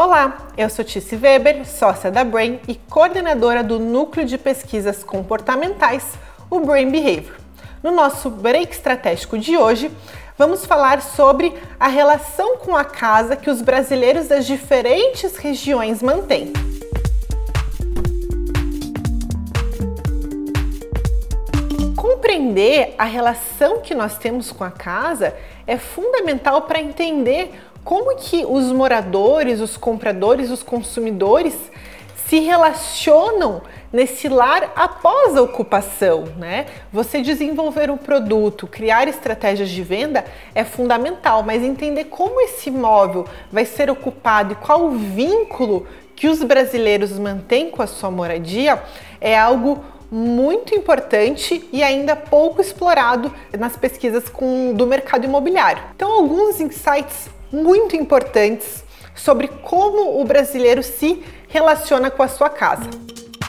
Olá, eu sou Tice Weber, sócia da Brain e coordenadora do Núcleo de Pesquisas Comportamentais, o Brain Behavior. No nosso break estratégico de hoje, vamos falar sobre a relação com a casa que os brasileiros das diferentes regiões mantêm. Compreender a relação que nós temos com a casa é fundamental para entender como que os moradores, os compradores, os consumidores se relacionam nesse lar após a ocupação, né? Você desenvolver um produto, criar estratégias de venda é fundamental, mas entender como esse imóvel vai ser ocupado e qual o vínculo que os brasileiros mantêm com a sua moradia é algo muito importante e ainda pouco explorado nas pesquisas com, do mercado imobiliário. Então, alguns insights muito importantes sobre como o brasileiro se relaciona com a sua casa.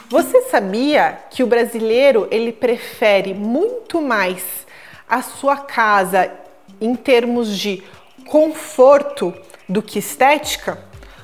Você sabia que o brasileiro ele prefere muito mais a sua casa em termos de conforto do que estética?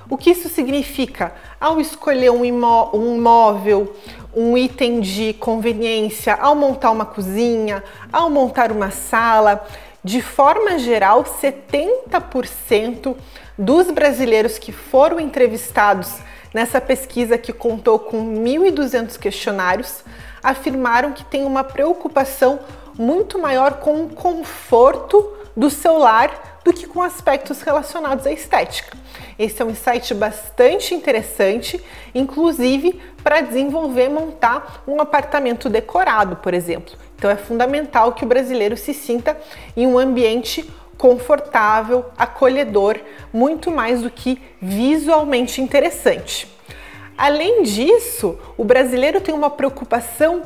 O que isso significa? Ao escolher um, imó um móvel, um item de conveniência, ao montar uma cozinha, ao montar uma sala, de forma geral, 70% dos brasileiros que foram entrevistados nessa pesquisa que contou com 1.200 questionários afirmaram que tem uma preocupação muito maior com o conforto do seu lar do que com aspectos relacionados à estética. Esse é um insight bastante interessante, inclusive para desenvolver, montar um apartamento decorado, por exemplo. Então é fundamental que o brasileiro se sinta em um ambiente confortável, acolhedor, muito mais do que visualmente interessante. Além disso, o brasileiro tem uma preocupação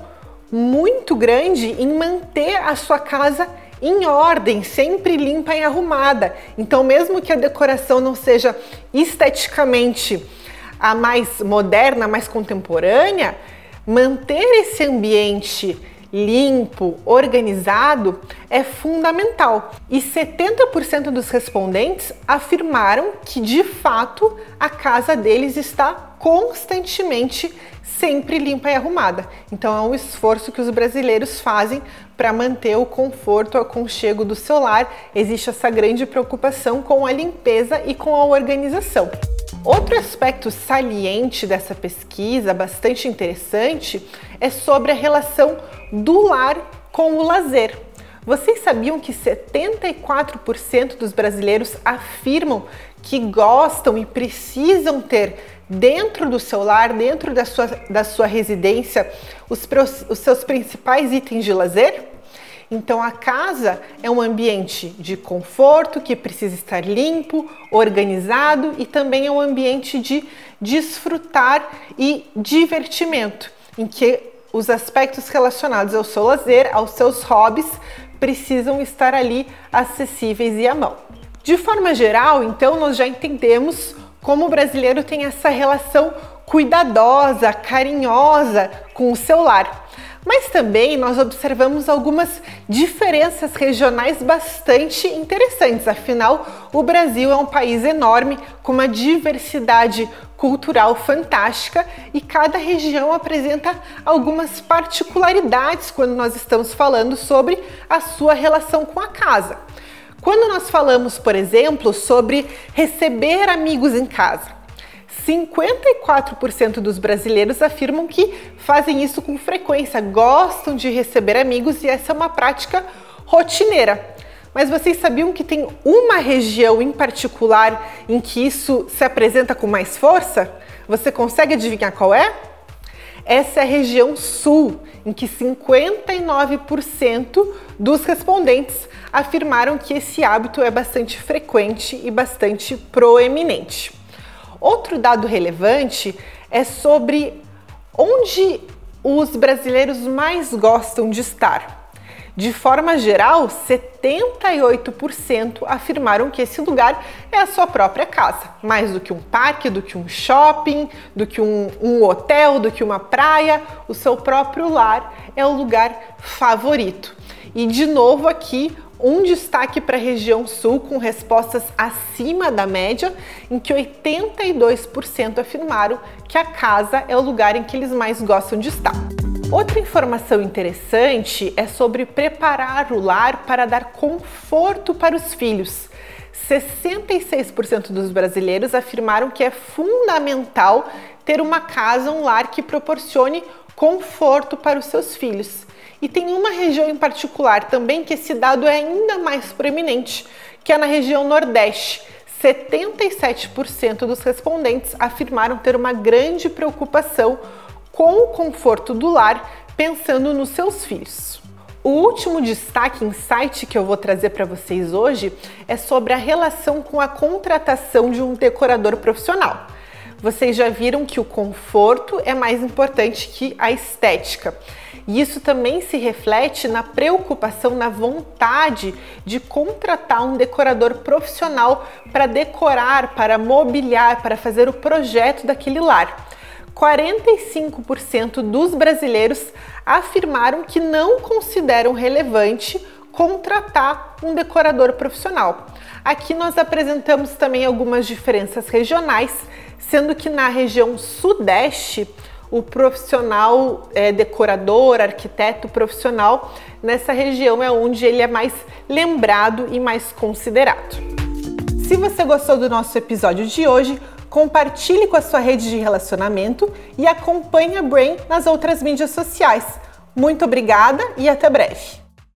muito grande em manter a sua casa em ordem, sempre limpa e arrumada. Então, mesmo que a decoração não seja esteticamente a mais moderna, a mais contemporânea, manter esse ambiente limpo, organizado é fundamental. E 70% dos respondentes afirmaram que de fato a casa deles está constantemente sempre limpa e arrumada. Então é um esforço que os brasileiros fazem para manter o conforto, o aconchego do seu lar. Existe essa grande preocupação com a limpeza e com a organização. Outro aspecto saliente dessa pesquisa, bastante interessante, é sobre a relação do lar com o lazer. Vocês sabiam que 74% dos brasileiros afirmam que gostam e precisam ter dentro do seu lar, dentro da sua, da sua residência, os, os seus principais itens de lazer? Então a casa é um ambiente de conforto que precisa estar limpo, organizado e também é um ambiente de desfrutar e divertimento, em que os aspectos relacionados ao seu lazer, aos seus hobbies, precisam estar ali acessíveis e à mão. De forma geral, então, nós já entendemos como o brasileiro tem essa relação cuidadosa, carinhosa com o seu lar. Mas também nós observamos algumas diferenças regionais bastante interessantes. Afinal, o Brasil é um país enorme com uma diversidade cultural fantástica e cada região apresenta algumas particularidades quando nós estamos falando sobre a sua relação com a casa. Quando nós falamos, por exemplo, sobre receber amigos em casa, 54% dos brasileiros afirmam que fazem isso com frequência, gostam de receber amigos e essa é uma prática rotineira. Mas vocês sabiam que tem uma região em particular em que isso se apresenta com mais força? Você consegue adivinhar qual é? Essa é a região sul, em que 59% dos respondentes afirmaram que esse hábito é bastante frequente e bastante proeminente. Outro dado relevante é sobre onde os brasileiros mais gostam de estar. De forma geral, 78% afirmaram que esse lugar é a sua própria casa, mais do que um parque, do que um shopping, do que um, um, hotel, do que uma praia, o seu próprio lar é o lugar favorito. E de novo aqui Um destaque para a região sul, com respostas acima da média, em que 82% afirmaram que a casa é o lugar em que eles mais gostam de estar. Outra informação interessante é sobre preparar o lar para dar conforto para os filhos. 66% dos brasileiros afirmaram que é fundamental ter uma casa, um lar que proporcione conforto para os seus filhos. E tem uma região em particular também que esse dado é ainda mais proeminente, que é na região Nordeste. 77% dos respondentes afirmaram ter uma grande preocupação com o conforto do lar, pensando nos seus filhos. O último destaque, insight que eu vou trazer para vocês hoje é sobre a relação com a contratação de um decorador profissional. Vocês já viram que o conforto é mais importante que a estética. E isso também se reflete na preocupação, na vontade de contratar um decorador profissional para decorar, para mobiliar, para fazer o projeto daquele lar. 45% dos brasileiros afirmaram que não consideram relevante contratar um decorador profissional. Aqui nós apresentamos também algumas diferenças regionais, sendo que na região sudeste o profissional é, decorador, arquiteto profissional, nessa região é onde ele é mais lembrado e mais considerado. Se você gostou do nosso episódio de hoje, compartilhe com a sua rede de relacionamento e acompanhe a Brain nas outras mídias sociais. Muito obrigada e até breve!